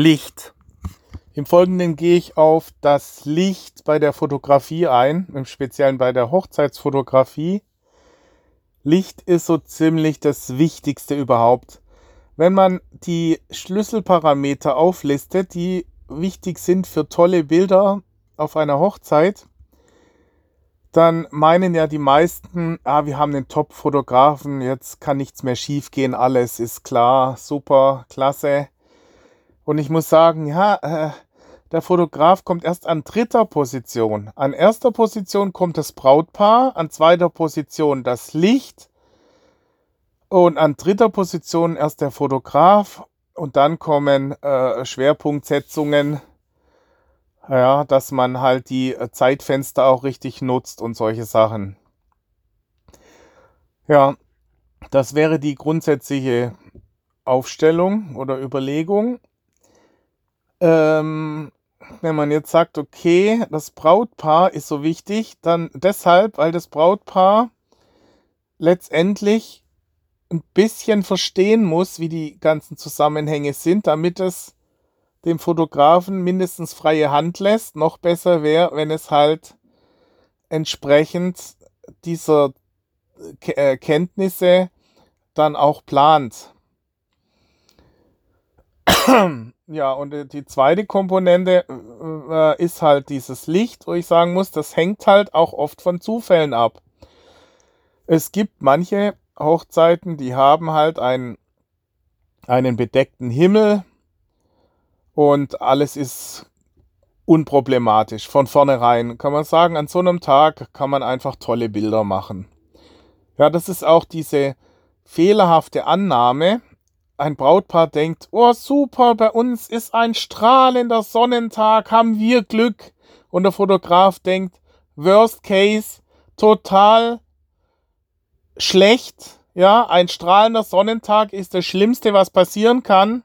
Licht. Im Folgenden gehe ich auf das Licht bei der Fotografie ein, im Speziellen bei der Hochzeitsfotografie. Licht ist so ziemlich das Wichtigste überhaupt. Wenn man die Schlüsselparameter auflistet, die wichtig sind für tolle Bilder auf einer Hochzeit, dann meinen ja die meisten, ah, wir haben den Top-Fotografen, jetzt kann nichts mehr schiefgehen, alles ist klar, super, klasse. Und ich muss sagen, ja, äh, der Fotograf kommt erst an dritter Position. An erster Position kommt das Brautpaar, an zweiter Position das Licht und an dritter Position erst der Fotograf und dann kommen äh, Schwerpunktsetzungen ja, dass man halt die äh, Zeitfenster auch richtig nutzt und solche Sachen. Ja, das wäre die grundsätzliche Aufstellung oder Überlegung. Ähm, wenn man jetzt sagt, okay, das Brautpaar ist so wichtig, dann deshalb, weil das Brautpaar letztendlich ein bisschen verstehen muss, wie die ganzen Zusammenhänge sind, damit es dem Fotografen mindestens freie Hand lässt. Noch besser wäre, wenn es halt entsprechend dieser äh, Kenntnisse dann auch plant. Ja, und äh, die zweite Komponente äh, ist halt dieses Licht, wo ich sagen muss, das hängt halt auch oft von Zufällen ab. Es gibt manche Hochzeiten, die haben halt einen, einen bedeckten Himmel, und alles ist unproblematisch. Von vornherein kann man sagen, an so einem Tag kann man einfach tolle Bilder machen. Ja, das ist auch diese fehlerhafte Annahme. Ein Brautpaar denkt, oh super, bei uns ist ein strahlender Sonnentag, haben wir Glück. Und der Fotograf denkt, worst case, total schlecht. Ja, ein strahlender Sonnentag ist das Schlimmste, was passieren kann.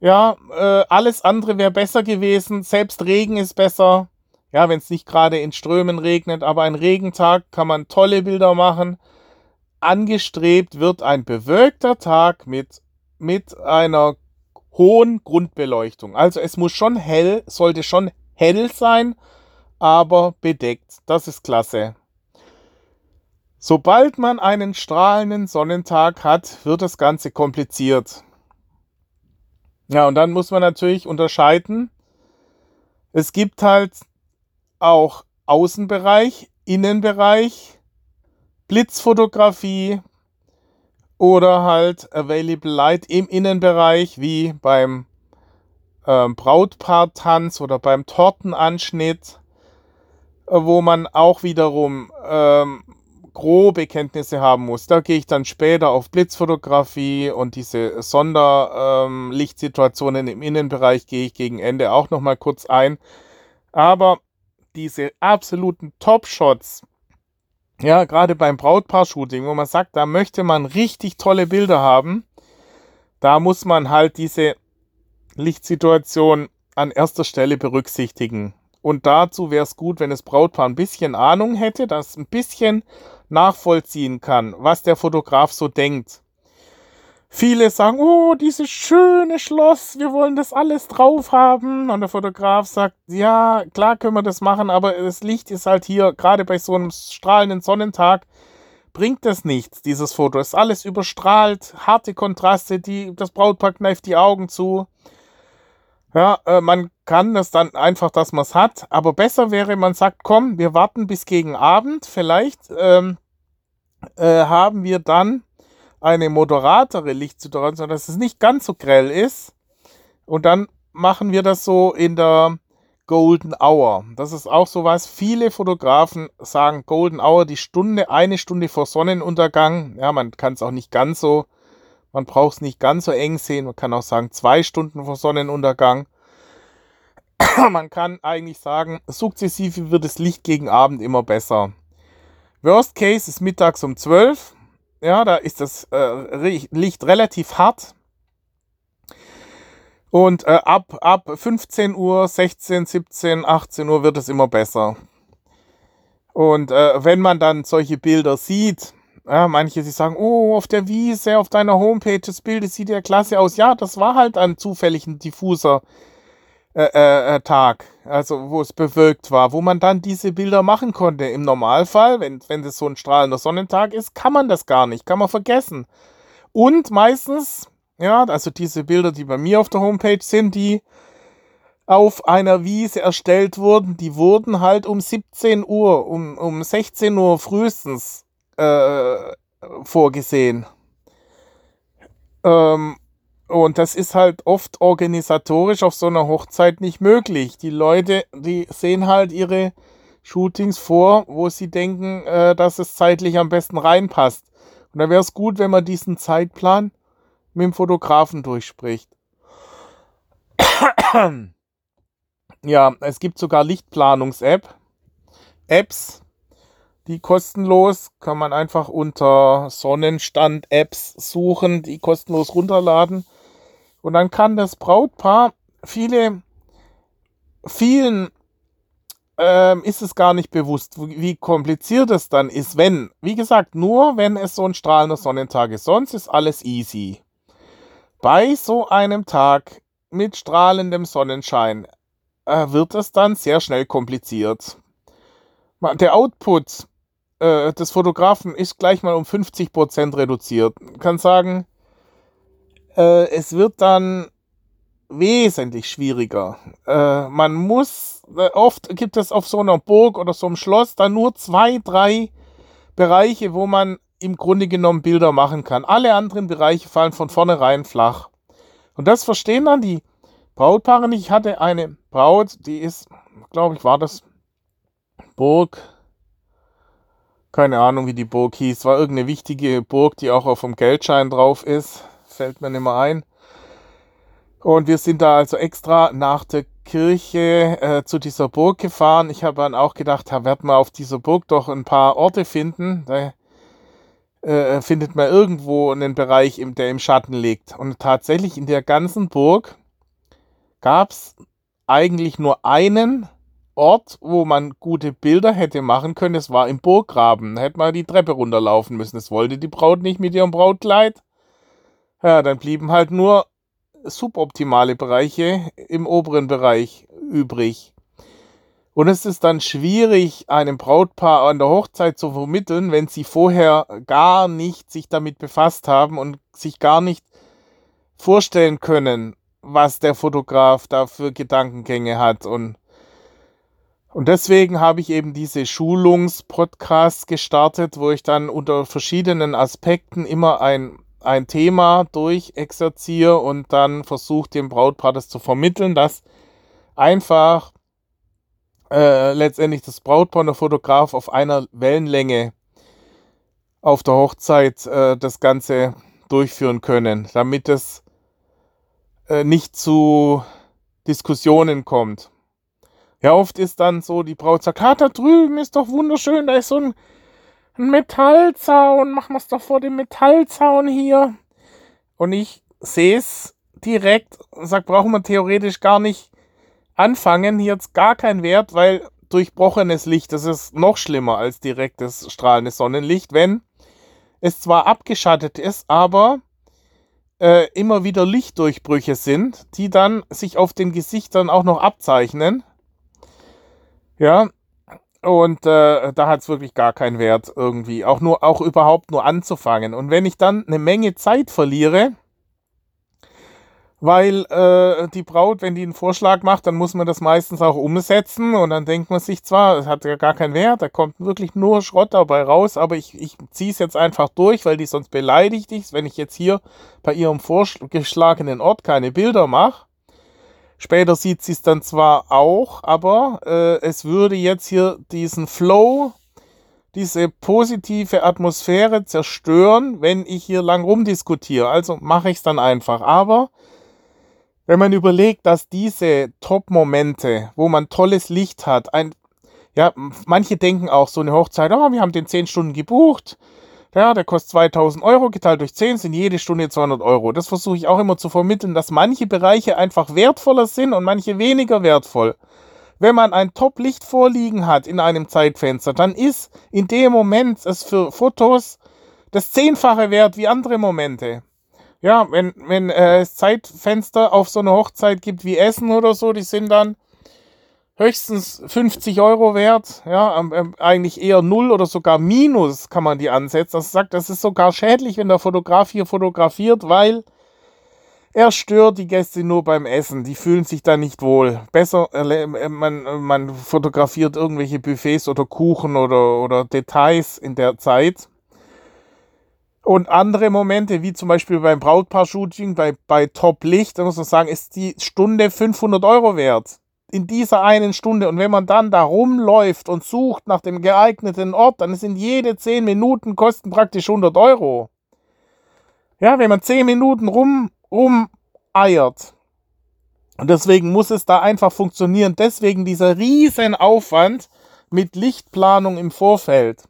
Ja, äh, alles andere wäre besser gewesen. Selbst Regen ist besser. Ja, wenn es nicht gerade in Strömen regnet, aber ein Regentag kann man tolle Bilder machen. Angestrebt wird ein bewölkter Tag mit, mit einer hohen Grundbeleuchtung. Also es muss schon hell, sollte schon hell sein, aber bedeckt. Das ist klasse. Sobald man einen strahlenden Sonnentag hat, wird das Ganze kompliziert. Ja, und dann muss man natürlich unterscheiden. Es gibt halt auch Außenbereich, Innenbereich, Blitzfotografie oder halt Available Light im Innenbereich, wie beim ähm, Brautpaartanz oder beim Tortenanschnitt, äh, wo man auch wiederum ähm, grobe Kenntnisse haben muss. Da gehe ich dann später auf Blitzfotografie und diese Sonderlichtsituationen ähm, im Innenbereich gehe ich gegen Ende auch nochmal kurz ein. Aber diese absoluten Top-Shots, ja, gerade beim Brautpaar-Shooting, wo man sagt, da möchte man richtig tolle Bilder haben, da muss man halt diese Lichtsituation an erster Stelle berücksichtigen. Und dazu wäre es gut, wenn das Brautpaar ein bisschen Ahnung hätte, das ein bisschen nachvollziehen kann, was der Fotograf so denkt. Viele sagen, oh, dieses schöne Schloss, wir wollen das alles drauf haben. Und der Fotograf sagt, ja, klar können wir das machen, aber das Licht ist halt hier, gerade bei so einem strahlenden Sonnentag, bringt das nichts, dieses Foto. Ist alles überstrahlt, harte Kontraste, die, das Brautpaar kneift die Augen zu. Ja, äh, man kann das dann einfach, dass man es hat. Aber besser wäre, man sagt, komm, wir warten bis gegen Abend. Vielleicht ähm, äh, haben wir dann eine moderatere Lichtsituation, dass es nicht ganz so grell ist. Und dann machen wir das so in der Golden Hour. Das ist auch so was. Viele Fotografen sagen Golden Hour, die Stunde, eine Stunde vor Sonnenuntergang. Ja, man kann es auch nicht ganz so man braucht es nicht ganz so eng sehen. Man kann auch sagen, zwei Stunden vor Sonnenuntergang. Man kann eigentlich sagen, sukzessive wird das Licht gegen Abend immer besser. Worst Case ist mittags um 12. Ja, da ist das äh, Licht relativ hart. Und äh, ab, ab 15 Uhr, 16, 17, 18 Uhr wird es immer besser. Und äh, wenn man dann solche Bilder sieht, Ja, manche, die sagen, oh, auf der Wiese, auf deiner Homepage, das Bild, sieht ja klasse aus. Ja, das war halt ein zufälligen diffuser äh, äh, äh, Tag, also wo es bewölkt war, wo man dann diese Bilder machen konnte. Im Normalfall, wenn, wenn das so ein strahlender Sonnentag ist, kann man das gar nicht, kann man vergessen. Und meistens, ja, also diese Bilder, die bei mir auf der Homepage sind, die auf einer Wiese erstellt wurden, die wurden halt um 17 Uhr, um, um 16 Uhr frühestens äh, vorgesehen. Ähm, und das ist halt oft organisatorisch auf so einer Hochzeit nicht möglich. Die Leute, die sehen halt ihre Shootings vor, wo sie denken, äh, dass es zeitlich am besten reinpasst. Und da wäre es gut, wenn man diesen Zeitplan mit dem Fotografen durchspricht. ja, es gibt sogar Lichtplanungs-App. Apps, die kostenlos, kann man einfach unter Sonnenstand-Apps suchen, die kostenlos runterladen. Und dann kann das Brautpaar viele, vielen ähm, ist es gar nicht bewusst, wie kompliziert es dann ist, wenn, wie gesagt, nur wenn es so ein strahlender Sonnentag ist. Sonst ist alles easy. Bei so einem Tag mit strahlendem Sonnenschein äh, wird es dann sehr schnell kompliziert. Der Output äh, des Fotografen ist gleich mal um 50% reduziert. Man kann sagen, äh, es wird dann wesentlich schwieriger. Äh, man muss, äh, oft gibt es auf so einer Burg oder so einem Schloss dann nur zwei, drei Bereiche, wo man im Grunde genommen Bilder machen kann. Alle anderen Bereiche fallen von vornherein flach. Und das verstehen dann die Brautpaare nicht. Ich hatte eine Braut, die ist, glaube ich, war das Burg. Keine Ahnung, wie die Burg hieß. War irgendeine wichtige Burg, die auch auf dem Geldschein drauf ist fällt mir nicht mehr ein. Und wir sind da also extra nach der Kirche äh, zu dieser Burg gefahren. Ich habe dann auch gedacht, da wird man auf dieser Burg doch ein paar Orte finden. Da äh, findet man irgendwo einen Bereich, der im Schatten liegt. Und tatsächlich in der ganzen Burg gab es eigentlich nur einen Ort, wo man gute Bilder hätte machen können. Es war im Burggraben. Da hätte man die Treppe runterlaufen müssen. Das wollte die Braut nicht mit ihrem Brautkleid. Ja, dann blieben halt nur suboptimale Bereiche im oberen Bereich übrig. Und es ist dann schwierig, einem Brautpaar an der Hochzeit zu vermitteln, wenn sie vorher gar nicht sich damit befasst haben und sich gar nicht vorstellen können, was der Fotograf da für Gedankengänge hat. Und, und deswegen habe ich eben diese Schulungspodcasts gestartet, wo ich dann unter verschiedenen Aspekten immer ein ein Thema durchexerziere und dann versuche dem Brautpaar das zu vermitteln, dass einfach äh, letztendlich das Brautpaar und der Fotograf auf einer Wellenlänge auf der Hochzeit äh, das Ganze durchführen können, damit es äh, nicht zu Diskussionen kommt. Ja, oft ist dann so, die Braut sagt, ah, da drüben ist doch wunderschön, da ist so ein Metallzaun, machen wir es doch vor dem Metallzaun hier. Und ich sehe es direkt und sage, brauchen wir theoretisch gar nicht anfangen. Hier hat gar keinen Wert, weil durchbrochenes Licht, das ist noch schlimmer als direktes strahlendes Sonnenlicht, wenn es zwar abgeschattet ist, aber äh, immer wieder Lichtdurchbrüche sind, die dann sich auf den Gesichtern auch noch abzeichnen. Ja, und äh, da hat es wirklich gar keinen Wert irgendwie, auch nur, auch überhaupt nur anzufangen. Und wenn ich dann eine Menge Zeit verliere, weil äh, die Braut, wenn die einen Vorschlag macht, dann muss man das meistens auch umsetzen und dann denkt man sich zwar, es hat ja gar keinen Wert, da kommt wirklich nur Schrott dabei raus, aber ich, ich ziehe es jetzt einfach durch, weil die sonst beleidigt ist, wenn ich jetzt hier bei ihrem vorgeschlagenen Ort keine Bilder mache. Später sieht sie es dann zwar auch, aber äh, es würde jetzt hier diesen Flow, diese positive Atmosphäre zerstören, wenn ich hier lang rumdiskutiere. Also mache ich es dann einfach. Aber wenn man überlegt, dass diese Top-Momente, wo man tolles Licht hat, ein, ja, manche denken auch so eine Hochzeit, oh, wir haben den 10 Stunden gebucht, ja, der kostet 2000 Euro, geteilt durch 10 sind jede Stunde 200 Euro. Das versuche ich auch immer zu vermitteln, dass manche Bereiche einfach wertvoller sind und manche weniger wertvoll. Wenn man ein Top-Licht vorliegen hat in einem Zeitfenster, dann ist in dem Moment es für Fotos das Zehnfache wert wie andere Momente. Ja, wenn, wenn äh, es Zeitfenster auf so eine Hochzeit gibt wie Essen oder so, die sind dann höchstens 50 Euro wert. Ja, eigentlich eher null oder sogar minus kann man die ansetzen. Das sagt, das ist sogar schädlich, wenn der Fotograf hier fotografiert, weil er stört die Gäste nur beim Essen. Die fühlen sich da nicht wohl. Besser, äh, man, man fotografiert irgendwelche Buffets oder Kuchen oder, oder Details in der Zeit. Und andere Momente, wie zum Beispiel beim Brautpaar-Shooting, bei, bei Top-Licht, da muss man sagen, ist die Stunde 500 Euro wert. In dieser einen Stunde. Und wenn man dann da rumläuft und sucht nach dem geeigneten Ort, dann sind jede 10 Minuten kosten praktisch 100 Euro. Ja, wenn man 10 Minuten rum, rumeiert. Und deswegen muss es da einfach funktionieren. Deswegen dieser riesen Aufwand mit Lichtplanung im Vorfeld.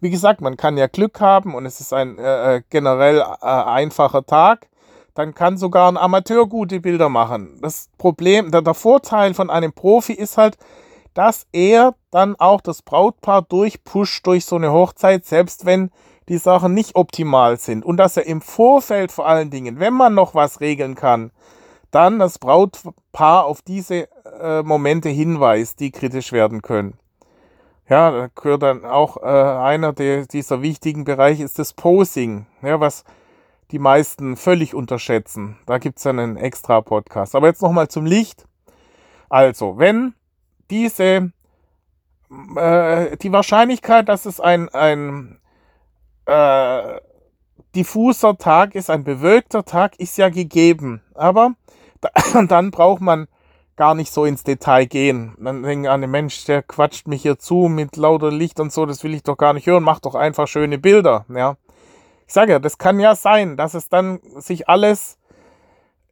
Wie gesagt, man kann ja Glück haben und es ist ein äh, äh, generell äh, einfacher Tag. Dann kann sogar ein Amateur gute Bilder machen. Das Problem, der, der Vorteil von einem Profi ist halt, dass er dann auch das Brautpaar durchpusht durch so eine Hochzeit, selbst wenn die Sachen nicht optimal sind. Und dass er im Vorfeld vor allen Dingen, wenn man noch was regeln kann, dann das Brautpaar auf diese äh, Momente hinweist, die kritisch werden können. Ja, da gehört dann auch äh, einer der, dieser wichtigen Bereiche ist das Posing, ja, was die meisten völlig unterschätzen. Da gibt es dann einen extra Podcast. Aber jetzt nochmal zum Licht. Also, wenn diese, äh, die Wahrscheinlichkeit, dass es ein, ein äh, diffuser Tag ist, ein bewölkter Tag, ist ja gegeben. Aber da, dann braucht man gar nicht so ins Detail gehen. Dann denken alle, Mensch, der quatscht mich hier zu mit lauter Licht und so, das will ich doch gar nicht hören, mach doch einfach schöne Bilder, ja. Ich sage ja, das kann ja sein, dass es dann sich alles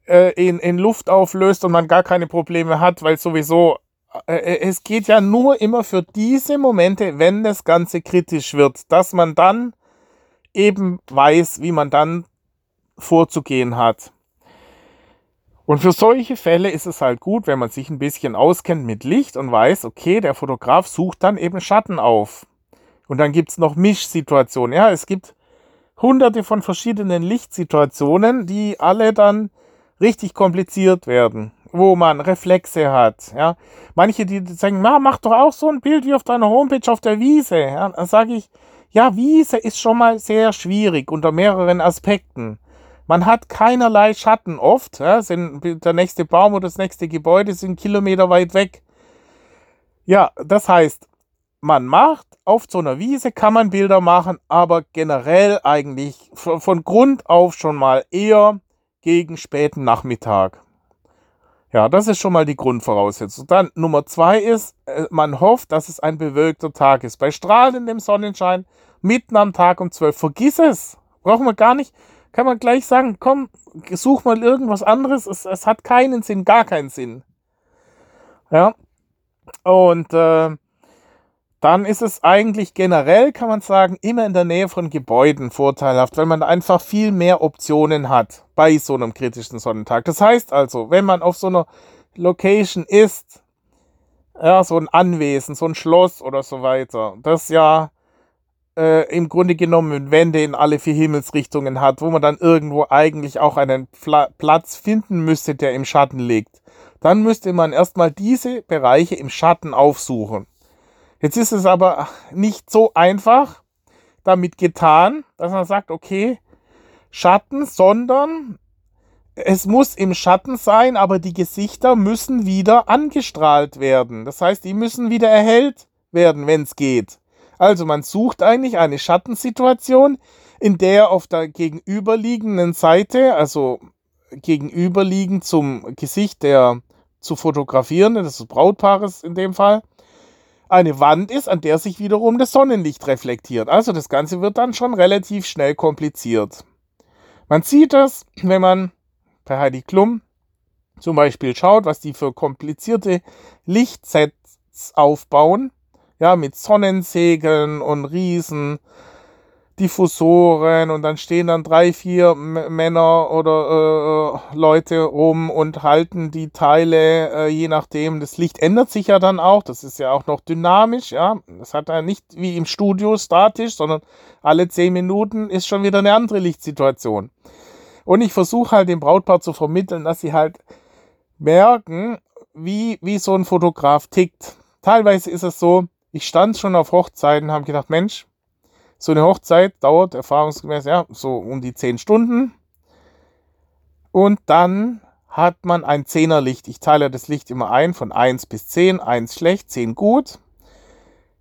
äh, in, in Luft auflöst und man gar keine Probleme hat, weil sowieso, äh, äh, es geht ja nur immer für diese Momente, wenn das Ganze kritisch wird, dass man dann eben weiß, wie man dann vorzugehen hat. Und für solche Fälle ist es halt gut, wenn man sich ein bisschen auskennt mit Licht und weiß, okay, der Fotograf sucht dann eben Schatten auf. Und dann gibt es noch Mischsituationen. Ja, es gibt hunderte von verschiedenen Lichtsituationen, die alle dann richtig kompliziert werden, wo man Reflexe hat. Ja, manche, die sagen, mach doch auch so ein Bild wie auf deiner Homepage auf der Wiese. Ja, dann sage ich, ja, Wiese ist schon mal sehr schwierig unter mehreren Aspekten. Man hat keinerlei Schatten oft. Ja, der nächste Baum oder das nächste Gebäude sind Kilometer weit weg. Ja, das heißt, man macht auf so einer Wiese kann man Bilder machen, aber generell eigentlich von, Grund auf schon mal eher gegen späten Nachmittag. Ja, das ist schon mal die Grundvoraussetzung. Dann Nummer zwei ist, äh, man hofft, dass es ein bewölkter Tag ist. Bei strahlendem Sonnenschein mitten am Tag um 12. Vergiss es. Brauchen wir gar nicht kann man gleich sagen, komm, such mal irgendwas anderes. Es, es hat keinen Sinn, gar keinen Sinn. Ja. Und äh, dann ist es eigentlich generell, kann man sagen, immer in der Nähe von Gebäuden vorteilhaft, weil man einfach viel mehr Optionen hat bei so einem kritischen Sonnentag. Das heißt also, wenn man auf so einer Location ist, ja, so ein Anwesen, so ein Schloss oder so weiter, das ja äh, im Grunde genommen Wände in alle vier Himmelsrichtungen hat, wo man dann irgendwo eigentlich auch einen Pla Platz finden müsste, der im Schatten liegt, dann müsste man erstmal diese Bereiche im Schatten aufsuchen. Jetzt ist es aber nicht so einfach damit getan, dass man sagt, okay, Schatten, sondern es muss im Schatten sein, aber die Gesichter müssen wieder angestrahlt werden. Das heißt, die müssen wieder erhellt werden, wenn es geht. Also man sucht eigentlich eine Schattensituation, in der auf der gegenüberliegenden Seite, also gegenüberliegend zum Gesicht der zu fotografierenden, des Brautpaares in dem Fall, eine Wand ist, an der sich wiederum das Sonnenlicht reflektiert. Also das Ganze wird dann schon relativ schnell kompliziert. Man sieht das, wenn man bei Heidi Klum zum Beispiel schaut, was die für komplizierte Lichtsets aufbauen ja, mit Sonnensegeln und Riesen Diffusoren und dann stehen dann drei, vier Männer oder äh, Leute rum und halten die Teile, äh, je nachdem. Das Licht ändert sich ja dann auch. Das ist ja auch noch dynamisch, ja. Das hat ja nicht wie im Studio statisch, sondern alle zehn Minuten ist schon wieder eine andere Lichtsituation. Und ich versuche halt dem Brautpaar zu vermitteln, dass sie halt merken, wie, wie so ein Fotograf tickt. Teilweise ist es so, ich stand schon auf Hochzeiten, habe gedacht, Mensch, so eine Hochzeit dauert erfahrungsgemäß ja so um die 10 Stunden. Und dann hat man ein Zehnerlicht. Ich teile das Licht immer ein von 1 bis 10. 1 schlecht, 10 gut.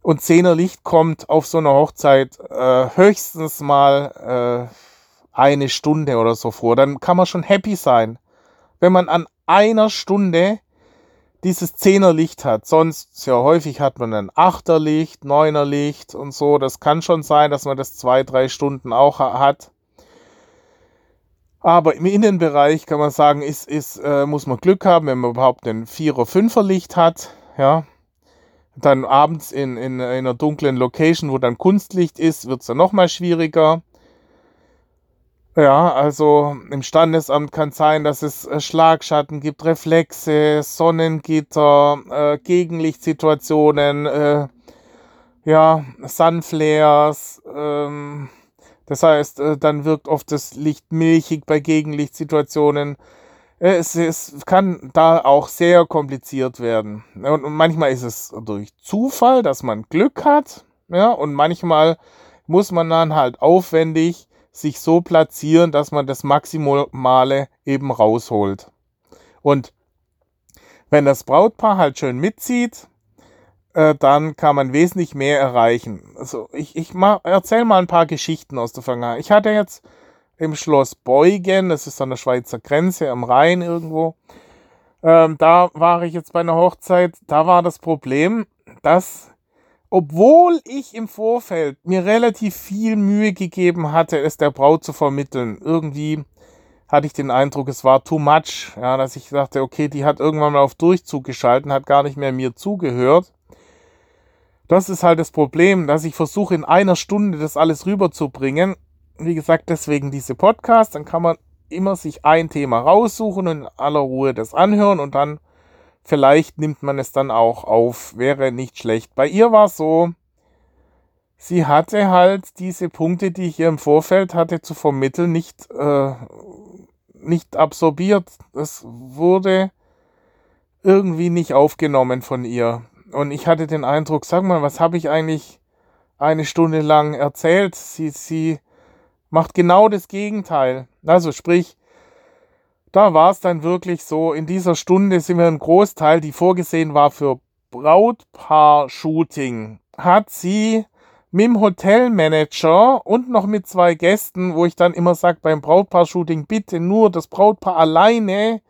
Und Zehnerlicht kommt auf so einer Hochzeit äh, höchstens mal äh, eine Stunde oder so vor. Dann kann man schon happy sein, wenn man an einer Stunde dieses Zehnerlicht hat. Sonst sehr häufig hat man ein Achterlicht, Neunerlicht und so. Das kann schon sein, dass man das zwei, drei Stunden auch hat. Aber im Innenbereich kann man sagen, ist, ist, äh, muss man Glück haben, wenn man überhaupt ein Vierer, Fünfer Licht hat. Ja. Dann abends in, in, in einer dunklen Location, wo dann Kunstlicht ist, wird es dann nochmal schwieriger. Ja, also im Standesamt kann sein, dass es äh, Schlagschatten gibt, Reflexe, Sonnengitter, äh, Gegenlichtsituationen, äh, ja, Sunflares. Ähm, das heißt, äh, dann wirkt oft das Licht milchig bei Gegenlichtsituationen. Äh, es, es kann da auch sehr kompliziert werden. Und, und manchmal ist es durch Zufall, dass man Glück hat. Ja, und manchmal muss man dann halt aufwendig sich so platzieren, dass man das Maximale eben rausholt. Und wenn das Brautpaar halt schön mitzieht, äh, dann kann man wesentlich mehr erreichen. Also ich, ich erzähle mal ein paar Geschichten aus der Vergangenheit. Ich hatte jetzt im Schloss Beugen, das ist an der Schweizer Grenze am Rhein irgendwo, ähm, da war ich jetzt bei einer Hochzeit, da war das Problem, dass obwohl ich im Vorfeld mir relativ viel Mühe gegeben hatte, es der Braut zu vermitteln, irgendwie hatte ich den Eindruck, es war too much, ja, dass ich dachte, okay, die hat irgendwann mal auf Durchzug geschalten, hat gar nicht mehr mir zugehört. Das ist halt das Problem, dass ich versuche in einer Stunde das alles rüberzubringen. Wie gesagt, deswegen diese Podcast, dann kann man immer sich ein Thema raussuchen und in aller Ruhe das anhören und dann Vielleicht nimmt man es dann auch auf, wäre nicht schlecht. Bei ihr war es so, sie hatte halt diese Punkte, die ich ihr im Vorfeld hatte zu vermitteln, nicht, äh, nicht absorbiert. Es wurde irgendwie nicht aufgenommen von ihr. Und ich hatte den Eindruck, sag mal, was habe ich eigentlich eine Stunde lang erzählt? Sie, sie macht genau das Gegenteil. Also sprich, da war es dann wirklich so, in dieser Stunde sind wir ein Großteil, die vorgesehen war für Brautpaar-Shooting, hat sie mit dem Hotelmanager und noch mit zwei Gästen, wo ich dann immer sage, beim Brautpaar-Shooting bitte nur das Brautpaar alleine.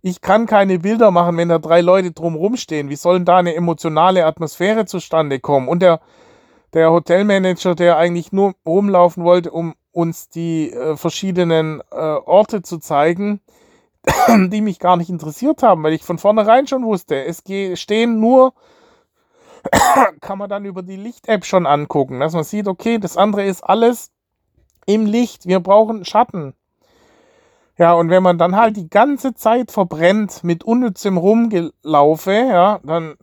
Ich kann keine Bilder machen, wenn da drei Leute drumherum stehen. Wie sollen da eine emotionale Atmosphäre zustande kommen? Und der, der Hotelmanager, der eigentlich nur rumlaufen wollte, um uns die äh, verschiedenen äh, Orte zu zeigen, die mich gar nicht interessiert haben, weil ich von vornherein schon wusste, es stehen nur, kann man dann über die Licht-App schon angucken, dass man sieht, okay, das andere ist alles im Licht, wir brauchen Schatten. Ja, und wenn man dann halt die ganze Zeit verbrennt mit unnützem Rumgelaufe, ja, dann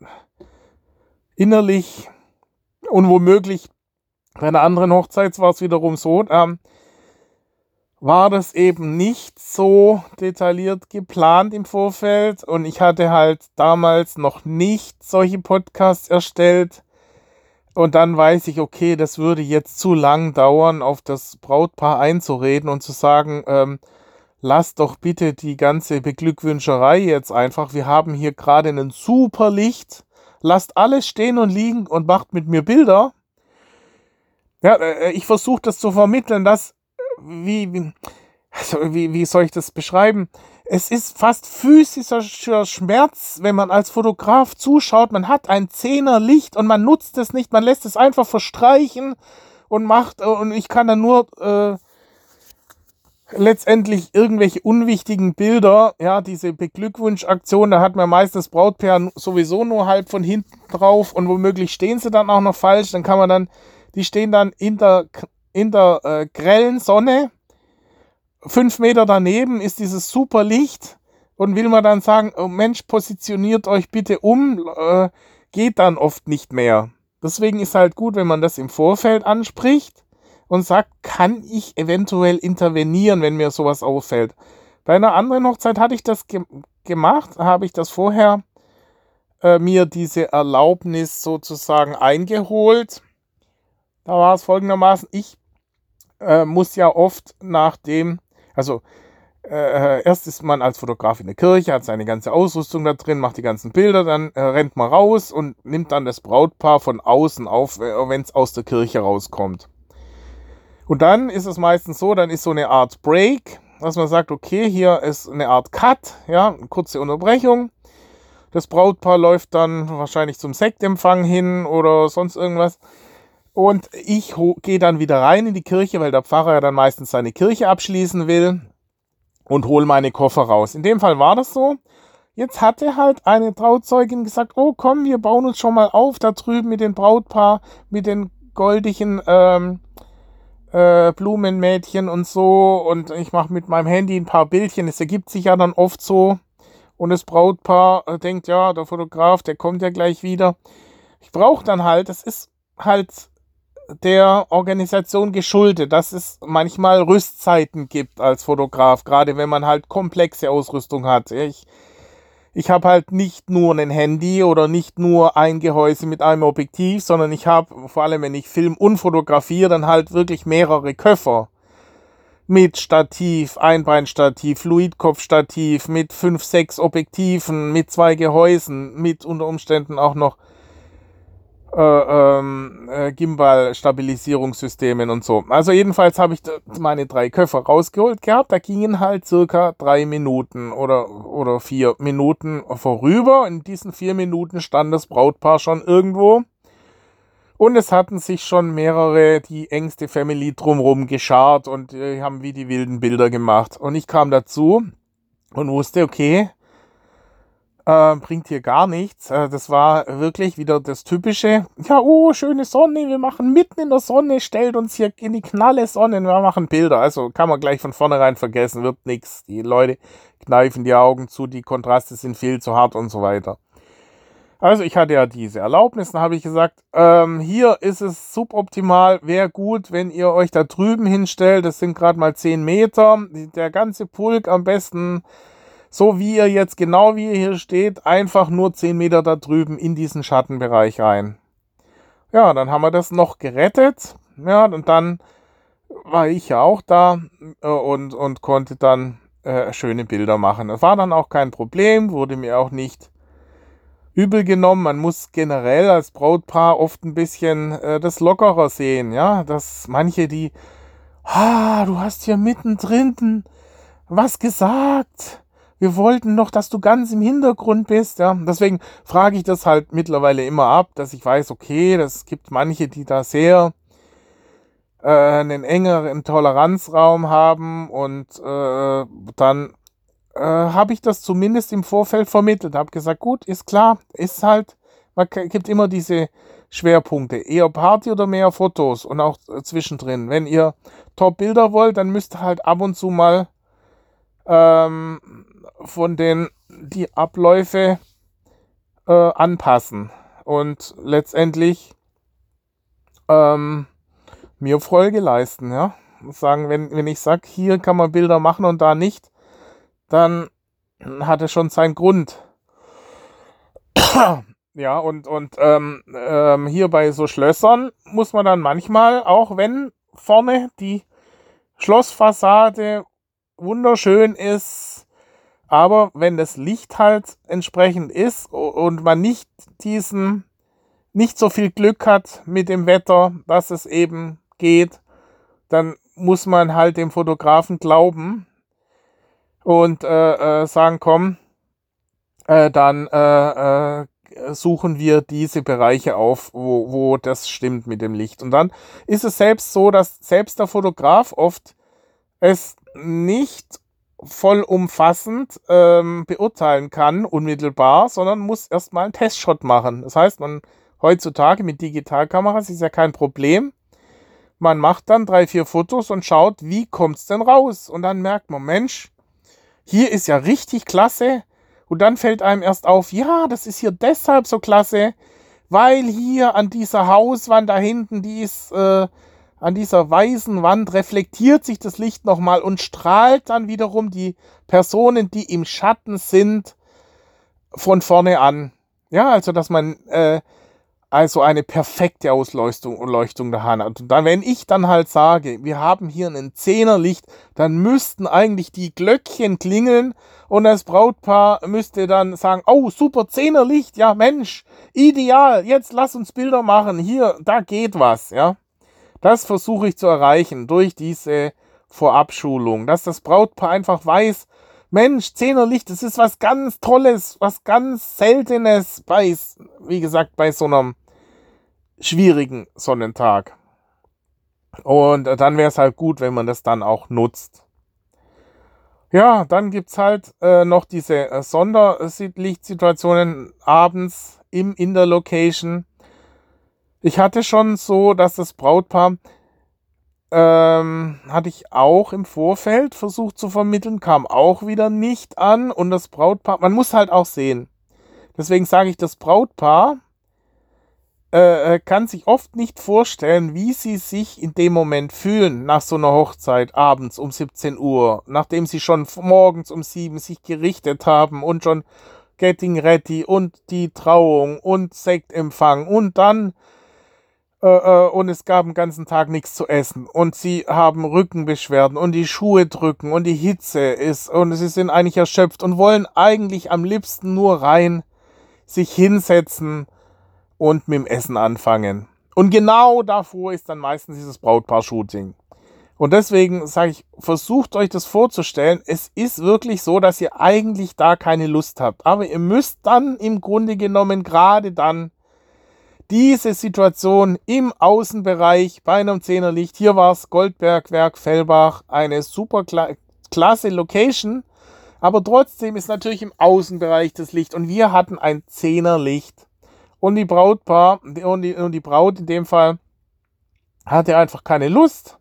innerlich und womöglich bei einer anderen Hochzeit war es wiederum so, ähm, war das eben nicht so detailliert geplant im Vorfeld und ich hatte halt damals noch nicht solche Podcasts erstellt. Und dann weiß ich, okay, das würde jetzt zu lang dauern, auf das Brautpaar einzureden und zu sagen, ähm, lasst doch bitte die ganze Beglückwünscherei jetzt einfach. Wir haben hier gerade ein super Licht. Lasst alles stehen und liegen und macht mit mir Bilder. Ja, äh, ich versuche das zu vermitteln, dass wie, wie, also wie, wie soll ich das beschreiben? Es ist fast physischer Schmerz, wenn man als Fotograf zuschaut. Man hat ein Zehner Licht und man nutzt es nicht. Man lässt es einfach verstreichen und macht, und ich kann dann nur äh, letztendlich irgendwelche unwichtigen Bilder, ja, diese Beglückwunschaktion, da hat man meistens Brautpaar sowieso nur halb von hinten drauf und womöglich stehen sie dann auch noch falsch. Dann kann man dann, die stehen dann hinter in der äh, grellen Sonne, fünf Meter daneben ist dieses super Licht und will man dann sagen, oh Mensch, positioniert euch bitte um, äh, geht dann oft nicht mehr. Deswegen ist halt gut, wenn man das im Vorfeld anspricht und sagt, kann ich eventuell intervenieren, wenn mir sowas auffällt. Bei einer anderen Hochzeit hatte ich das ge gemacht, habe ich das vorher äh, mir diese Erlaubnis sozusagen eingeholt. Da war es folgendermaßen, ich äh, muss ja oft nach dem, also äh, erst ist man als Fotograf in der Kirche, hat seine ganze Ausrüstung da drin, macht die ganzen Bilder, dann äh, rennt man raus und nimmt dann das Brautpaar von außen auf, äh, wenn es aus der Kirche rauskommt. Und dann ist es meistens so, dann ist so eine Art Break, dass man sagt, okay, hier ist eine Art Cut, ja, kurze Unterbrechung. Das Brautpaar läuft dann wahrscheinlich zum Sektempfang hin oder sonst irgendwas. Und ich gehe dann wieder rein in die Kirche, weil der Pfarrer ja dann meistens seine Kirche abschließen will und hole meine Koffer raus. In dem Fall war das so. Jetzt hatte halt eine Trauzeugin gesagt, oh komm, wir bauen uns schon mal auf da drüben mit dem Brautpaar, mit den goldigen ähm, äh, Blumenmädchen und so. Und ich mache mit meinem Handy ein paar Bildchen. Es ergibt sich ja dann oft so. Und das Brautpaar äh, denkt, ja, der Fotograf, der kommt ja gleich wieder. Ich brauche dann halt, das ist halt der Organisation geschuldet, dass es manchmal Rüstzeiten gibt als Fotograf, gerade wenn man halt komplexe Ausrüstung hat. Ich, ich habe halt nicht nur ein Handy oder nicht nur ein Gehäuse mit einem Objektiv, sondern ich habe, vor allem wenn ich film und fotografiere, dann halt wirklich mehrere Köffer. Mit Stativ, Einbeinstativ, Fluidkopfstativ, mit fünf, sechs Objektiven, mit zwei Gehäusen, mit unter Umständen auch noch äh, ähm, äh, Gimbal-Stabilisierungssystemen und so. Also jedenfalls habe ich meine drei Köffer rausgeholt gehabt. Da gingen halt circa drei Minuten oder, oder vier Minuten vorüber. In diesen vier Minuten stand das Brautpaar schon irgendwo. Und es hatten sich schon mehrere, die engste Family drumherum geschart und äh, haben wie die wilden Bilder gemacht. Und ich kam dazu und wusste, okay, äh, bringt hier gar nichts. Äh, das war wirklich wieder das Typische. Ja, oh, schöne Sonne, wir machen mitten in der Sonne, stellt uns hier in die knalle Sonne, wir machen Bilder. Also kann man gleich von vornherein vergessen, wird nichts. Die Leute kneifen die Augen zu, die Kontraste sind viel zu hart und so weiter. Also ich hatte ja diese Erlaubnis, dann habe ich gesagt, ähm, hier ist es suboptimal, wäre gut, wenn ihr euch da drüben hinstellt, das sind gerade mal 10 Meter, der ganze Pulk am besten so wie ihr jetzt genau wie ihr hier steht, einfach nur 10 Meter da drüben in diesen Schattenbereich rein. Ja, dann haben wir das noch gerettet. Ja, und dann war ich ja auch da äh, und, und konnte dann äh, schöne Bilder machen. Es war dann auch kein Problem, wurde mir auch nicht übel genommen. Man muss generell als Brautpaar oft ein bisschen äh, das lockerer sehen, ja, dass manche die, ah, du hast hier mittendrin was gesagt wir wollten noch, dass du ganz im Hintergrund bist, ja. Deswegen frage ich das halt mittlerweile immer ab, dass ich weiß, okay, das gibt manche, die da sehr äh, einen engeren Toleranzraum haben und äh, dann äh, habe ich das zumindest im Vorfeld vermittelt, habe gesagt, gut, ist klar, ist halt, man gibt immer diese Schwerpunkte, eher Party oder mehr Fotos und auch äh, zwischendrin. Wenn ihr Top-Bilder wollt, dann müsst ihr halt ab und zu mal ähm, von den die Abläufe äh, anpassen und letztendlich ähm, mir Folge leisten, ja. Sagen, wenn, wenn ich sage, hier kann man Bilder machen und da nicht, dann hat es schon seinen Grund. ja, und, und ähm, ähm, hier bei so Schlössern muss man dann manchmal, auch wenn vorne die Schlossfassade wunderschön ist, aber wenn das Licht halt entsprechend ist und man nicht diesen, nicht so viel Glück hat mit dem Wetter, dass es eben geht, dann muss man halt dem Fotografen glauben und äh, äh, sagen, komm, äh, dann äh, äh, suchen wir diese Bereiche auf, wo, wo das stimmt mit dem Licht. Und dann ist es selbst so, dass selbst der Fotograf oft es nicht vollumfassend ähm, beurteilen kann, unmittelbar, sondern muss erstmal einen Testshot machen. Das heißt, man heutzutage mit Digitalkameras ist ja kein Problem. man macht dann drei, vier Fotos und schaut, wie kommt's denn raus? Und dann merkt man, Mensch, hier ist ja richtig klasse. Und dann fällt einem erst auf, ja, das ist hier deshalb so klasse, weil hier an dieser Hauswand da hinten, die ist äh, an dieser weißen Wand, reflektiert sich das Licht nochmal und strahlt dann wiederum die Personen, die im Schatten sind, von vorne an. Ja, also dass man äh, also eine perfekte Ausleuchtung Leuchtung der hat. Und dann, wenn ich dann halt sage, wir haben hier ein Zehnerlicht, dann müssten eigentlich die Glöckchen klingeln und das Brautpaar müsste dann sagen, oh, super Zehnerlicht, ja Mensch, ideal, jetzt lass uns Bilder machen, hier, da geht was, ja. Das versuche ich zu erreichen durch diese Vorabschulung, dass das Brautpaar einfach weiß, Mensch, Zehnerlicht, das ist was ganz Tolles, was ganz Seltenes bei, wie gesagt, bei so einem schwierigen Sonnentag. Und äh, dann wäre es halt gut, wenn man das dann auch nutzt. Ja, dann gibt es halt äh, noch diese äh, Sonderlichtsituationen abends im, in der Location. Ich hatte schon so, dass das Brautpaar ähm, hatte ich auch im Vorfeld versucht zu vermitteln, kam auch wieder nicht an und das Brautpaar, man muss halt auch sehen. Deswegen sage ich, das Brautpaar äh, äh, kann sich oft nicht vorstellen, wie sie sich in dem Moment fühlen nach so einer Hochzeit abends um 17 Uhr, nachdem sie schon morgens um 7 sich gerichtet haben und schon Getting Ready und die Trauung und Sektempfang und dann und es gab den ganzen Tag nichts zu essen und sie haben Rückenbeschwerden und die Schuhe drücken und die Hitze ist und sie sind eigentlich erschöpft und wollen eigentlich am liebsten nur rein sich hinsetzen und mit dem Essen anfangen. Und genau davor ist dann meistens dieses Brautpaar-Shooting. Und deswegen sage ich, versucht euch das vorzustellen. Es ist wirklich so, dass ihr eigentlich da keine Lust habt. Aber ihr müsst dann im Grunde genommen gerade dann diese Situation im Außenbereich bei einem Zehnerlicht. Hier war es Goldbergwerk Fellbach, eine super klasse Location. Aber trotzdem ist natürlich im Außenbereich das Licht. Und wir hatten ein Zehnerlicht und die Brautpaar und die, und die Braut in dem Fall hatte einfach keine Lust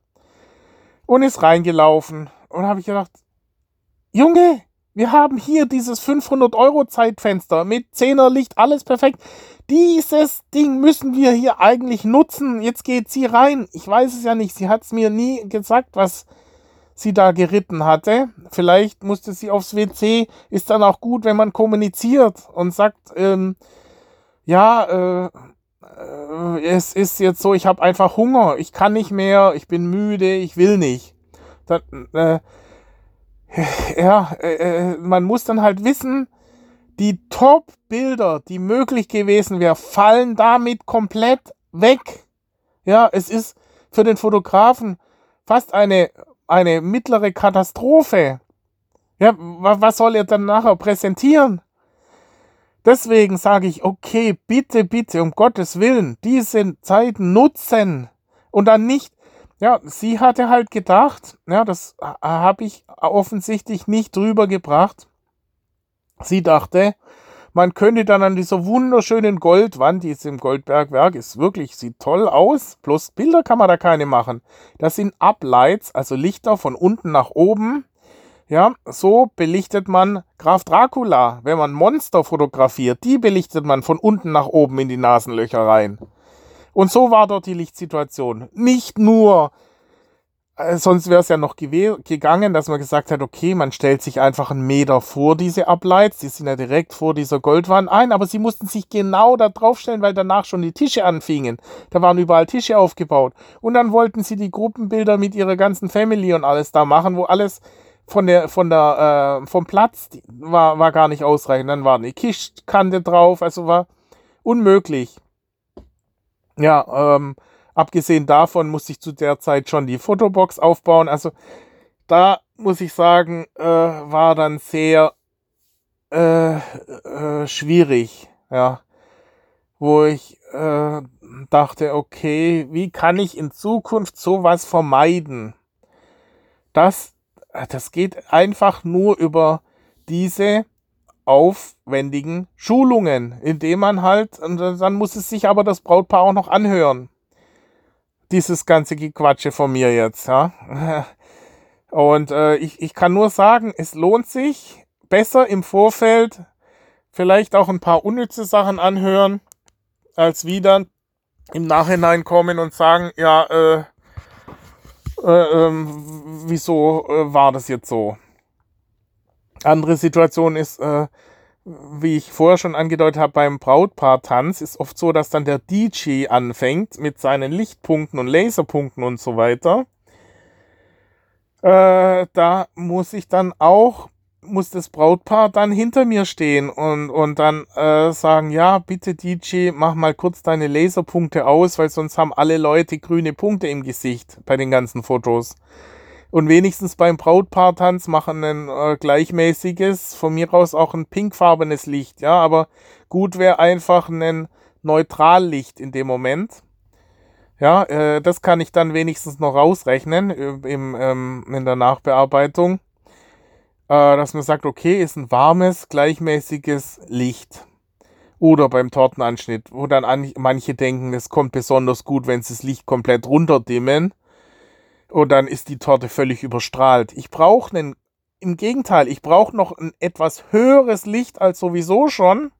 und ist reingelaufen. Und habe ich gedacht, Junge, wir haben hier dieses 500 Euro Zeitfenster mit 10er Licht, alles perfekt. Dieses Ding müssen wir hier eigentlich nutzen. Jetzt geht sie rein. Ich weiß es ja nicht. Sie hat es mir nie gesagt, was sie da geritten hatte. Vielleicht musste sie aufs WC. Ist dann auch gut, wenn man kommuniziert und sagt, ähm, ja, äh, äh, es ist jetzt so, ich habe einfach Hunger, ich kann nicht mehr, ich bin müde, ich will nicht. Dann, äh, ja, äh, äh, man muss dann halt wissen, die Top-Bilder, die möglich gewesen wären, fallen damit komplett weg. Ja, es ist für den Fotografen fast eine, eine mittlere Katastrophe. Ja, was soll er dann nachher präsentieren? Deswegen sage ich, okay, bitte, bitte, um Gottes Willen, diese Zeiten nutzen und dann nicht, ja, sie hatte halt gedacht, ja, das habe ich offensichtlich nicht drüber gebracht. Sie dachte, man könnte dann an dieser wunderschönen Goldwand, die ist im Goldbergwerk, ist wirklich, sieht toll aus, bloß Bilder kann man da keine machen. Das sind Uplights, also Lichter von unten nach oben, ja, so belichtet man Graf Dracula, wenn man Monster fotografiert. Die belichtet man von unten nach oben in die Nasenlöcher rein. Und so war dort die Lichtsituation. Nicht nur, sonst wäre es ja noch gegangen, dass man gesagt hat, okay, man stellt sich einfach einen Meter vor diese Uplights, die sind ja direkt vor dieser Goldwand ein, aber sie mussten sich genau da draufstellen, weil danach schon die Tische anfingen. Da waren überall Tische aufgebaut. Und dann wollten sie die Gruppenbilder mit ihrer ganzen Family und alles da machen, wo alles von der, von der, äh, vom Platz war, war gar nicht ausreichend. Dann war eine Kischkante drauf, also war unmöglich. Ja, ähm, abgesehen davon musste ich zu der Zeit schon die Fotobox aufbauen. Also da muss ich sagen, äh, war dann sehr äh, äh, schwierig, ja. Wo ich äh, dachte, okay, wie kann ich in Zukunft sowas vermeiden? Das das geht einfach nur über diese aufwendigen Schulungen, indem man halt, dann muss es sich aber das Brautpaar auch noch anhören. Dieses ganze Gequatsche von mir jetzt, ja. Und äh, ich, ich kann nur sagen, es lohnt sich besser im Vorfeld vielleicht auch ein paar unnütze Sachen anhören, als wieder im Nachhinein kommen und sagen, ja, äh, äh, ähm, wieso äh, war das jetzt so? Andere Situation ist, äh, wie ich vorher schon angedeutet habe, beim Brautpaar-Tanz ist oft so, dass dann der DJ anfängt mit seinen Lichtpunkten und Laserpunkten und so weiter. Äh, da muss ich dann auch, muss das Brautpaar dann hinter mir stehen und, und dann äh, sagen, ja, bitte DJ, mach mal kurz deine Laserpunkte aus, weil sonst haben alle Leute grüne Punkte im Gesicht bei den ganzen Fotos und wenigstens beim Brautpaartanz machen ein äh, gleichmäßiges, von mir aus auch ein pinkfarbenes Licht, ja, aber gut wäre einfach ein Neutrallicht in dem Moment. Ja, äh, das kann ich dann wenigstens noch rausrechnen im, ähm, in der Nachbearbeitung, äh, dass man sagt, okay, ist ein warmes, gleichmäßiges Licht. Oder beim Tortenanschnitt, wo dann an, manche denken, es kommt besonders gut, wenn sie das Licht komplett runterdimmen und dann ist die Torte völlig überstrahlt. Ich brauche einen, im Gegenteil, ich brauche noch ein etwas höheres Licht als sowieso schon.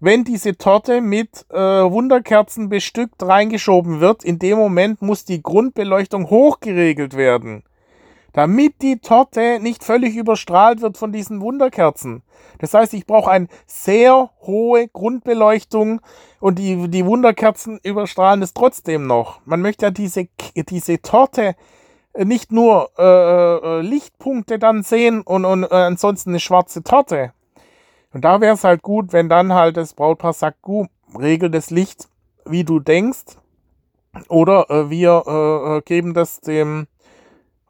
Wenn diese Torte mit äh, Wunderkerzen bestückt reingeschoben wird, in dem Moment muss die Grundbeleuchtung hochgeregelt werden damit die Torte nicht völlig überstrahlt wird von diesen Wunderkerzen. Das heißt, ich brauche eine sehr hohe Grundbeleuchtung und die, die Wunderkerzen überstrahlen es trotzdem noch. Man möchte ja diese, diese Torte nicht nur äh, äh, Lichtpunkte dann sehen und, und äh, ansonsten eine schwarze Torte. Und da wäre es halt gut, wenn dann halt das Brautpaar sagt, gut, regel das Licht, wie du denkst. Oder äh, wir äh, äh, geben das dem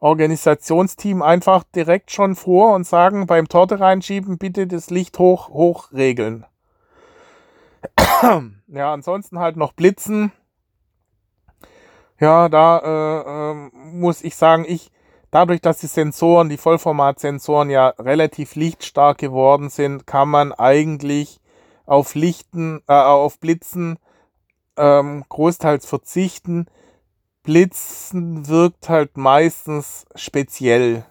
Organisationsteam einfach direkt schon vor und sagen, beim Torte reinschieben, bitte das Licht hoch, hoch regeln. ja, ansonsten halt noch Blitzen. Ja, da äh, äh, muss ich sagen, ich, dadurch, dass die Sensoren, die Vollformatsensoren ja relativ lichtstark geworden sind, kann man eigentlich auf Lichten, äh, auf Blitzen ähm, großteils verzichten. Blitzen wirkt halt meistens speziell.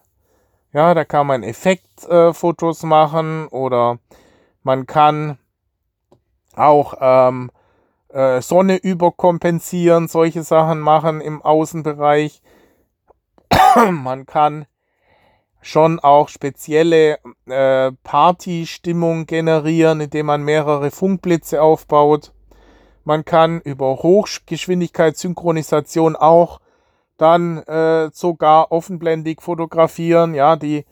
Ja, da kann man Effektfotos äh, machen oder man kann auch ähm, äh, Sonne überkompensieren, solche Sachen machen im Außenbereich. man kann schon auch spezielle äh, Partystimmung generieren, indem man mehrere Funkblitze aufbaut. Man kann über Hochgeschwindigkeitssynchronisation auch dann äh, sogar offenblendig fotografieren. Ja, die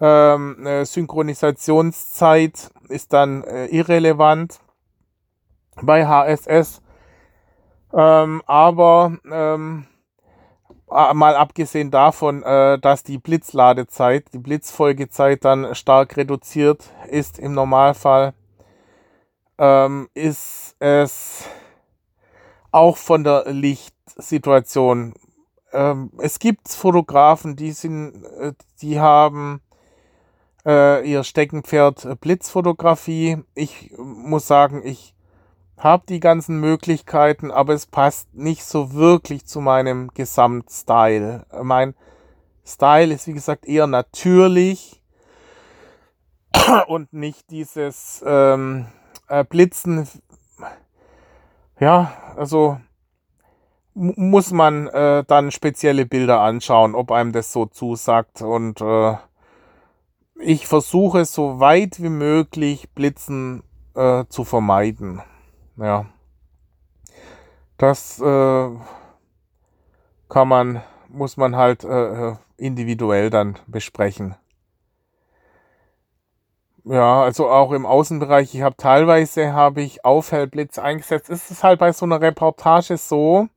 ähm, äh, Synchronisationszeit ist dann äh, irrelevant bei HSS. Ähm, aber ähm, mal abgesehen davon, äh, dass die Blitzladezeit, die Blitzfolgezeit dann stark reduziert ist im Normalfall, ähm, ist es auch von der Lichtsituation. Ähm, es gibt Fotografen, die sind, äh, die haben äh, ihr Steckenpferd Blitzfotografie. Ich muss sagen, ich habe die ganzen Möglichkeiten, aber es passt nicht so wirklich zu meinem Gesamtstyle. Mein Style ist, wie gesagt, eher natürlich und nicht dieses ähm, äh, Blitzen, ja, also muss man äh, dann spezielle Bilder anschauen, ob einem das so zusagt. Und äh, ich versuche so weit wie möglich Blitzen äh, zu vermeiden. Ja. Das äh, kann man, muss man halt äh, individuell dann besprechen. Ja, also auch im Außenbereich. Ich habe teilweise habe ich Aufhellblitz eingesetzt. Ist es halt bei so einer Reportage so,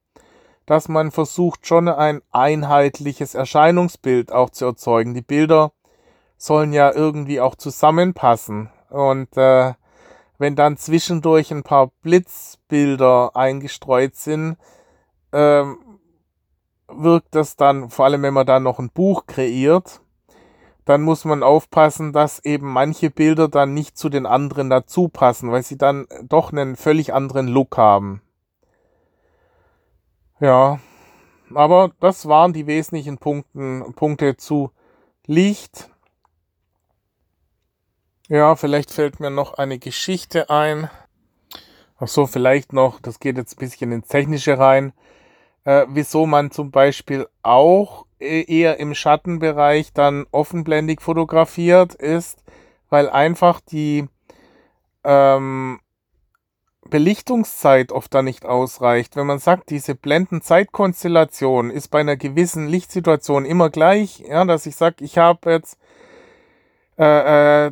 dass man versucht schon ein einheitliches Erscheinungsbild auch zu erzeugen. Die Bilder sollen ja irgendwie auch zusammenpassen. Und äh, wenn dann zwischendurch ein paar Blitzbilder eingestreut sind, ähm, wirkt das dann, vor allem wenn man dann noch ein Buch kreiert, dann muss man aufpassen, dass eben manche Bilder dann nicht zu den anderen dazu passen, weil sie dann doch einen völlig anderen Look haben. Ja, aber das waren die wesentlichen Punkten, Punkte zu Licht. Ja, vielleicht fällt mir noch eine Geschichte ein. Ach so, vielleicht noch, das geht jetzt ein bisschen ins Technische rein, äh, wieso man zum Beispiel auch eher im Schattenbereich dann offenblendig fotografiert ist, weil einfach die ähm, Belichtungszeit oft da nicht ausreicht. Wenn man sagt, diese Blendenzeitkonstellation ist bei einer gewissen Lichtsituation immer gleich, ja, dass ich sage, ich habe jetzt äh, äh,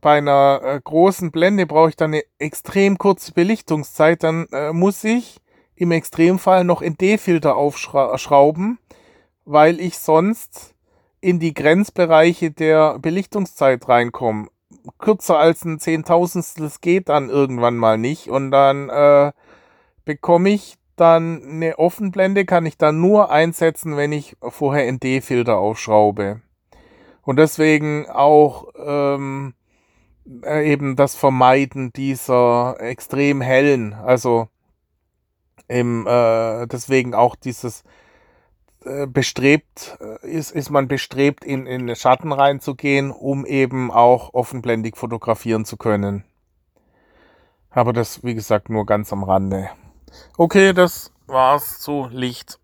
bei einer äh, großen Blende brauche ich dann eine extrem kurze Belichtungszeit, dann äh, muss ich im Extremfall noch ND-Filter aufschrauben, weil ich sonst in die Grenzbereiche der Belichtungszeit reinkomme kürzer als ein Zehntausendstel geht dann irgendwann mal nicht. Und dann äh, bekomme ich dann eine Offenblende, kann ich dann nur einsetzen, wenn ich vorher ND-Filter aufschraube. Und deswegen auch ähm, äh, eben das Vermeiden dieser extrem hellen, also im, äh, deswegen auch dieses bestrebt, äh, ist, ist man bestrebt, in, in Schatten reinzugehen, um eben auch offenblendig fotografieren zu können. Aber das, wie gesagt, nur ganz am Rande. Okay, das war's zu Licht.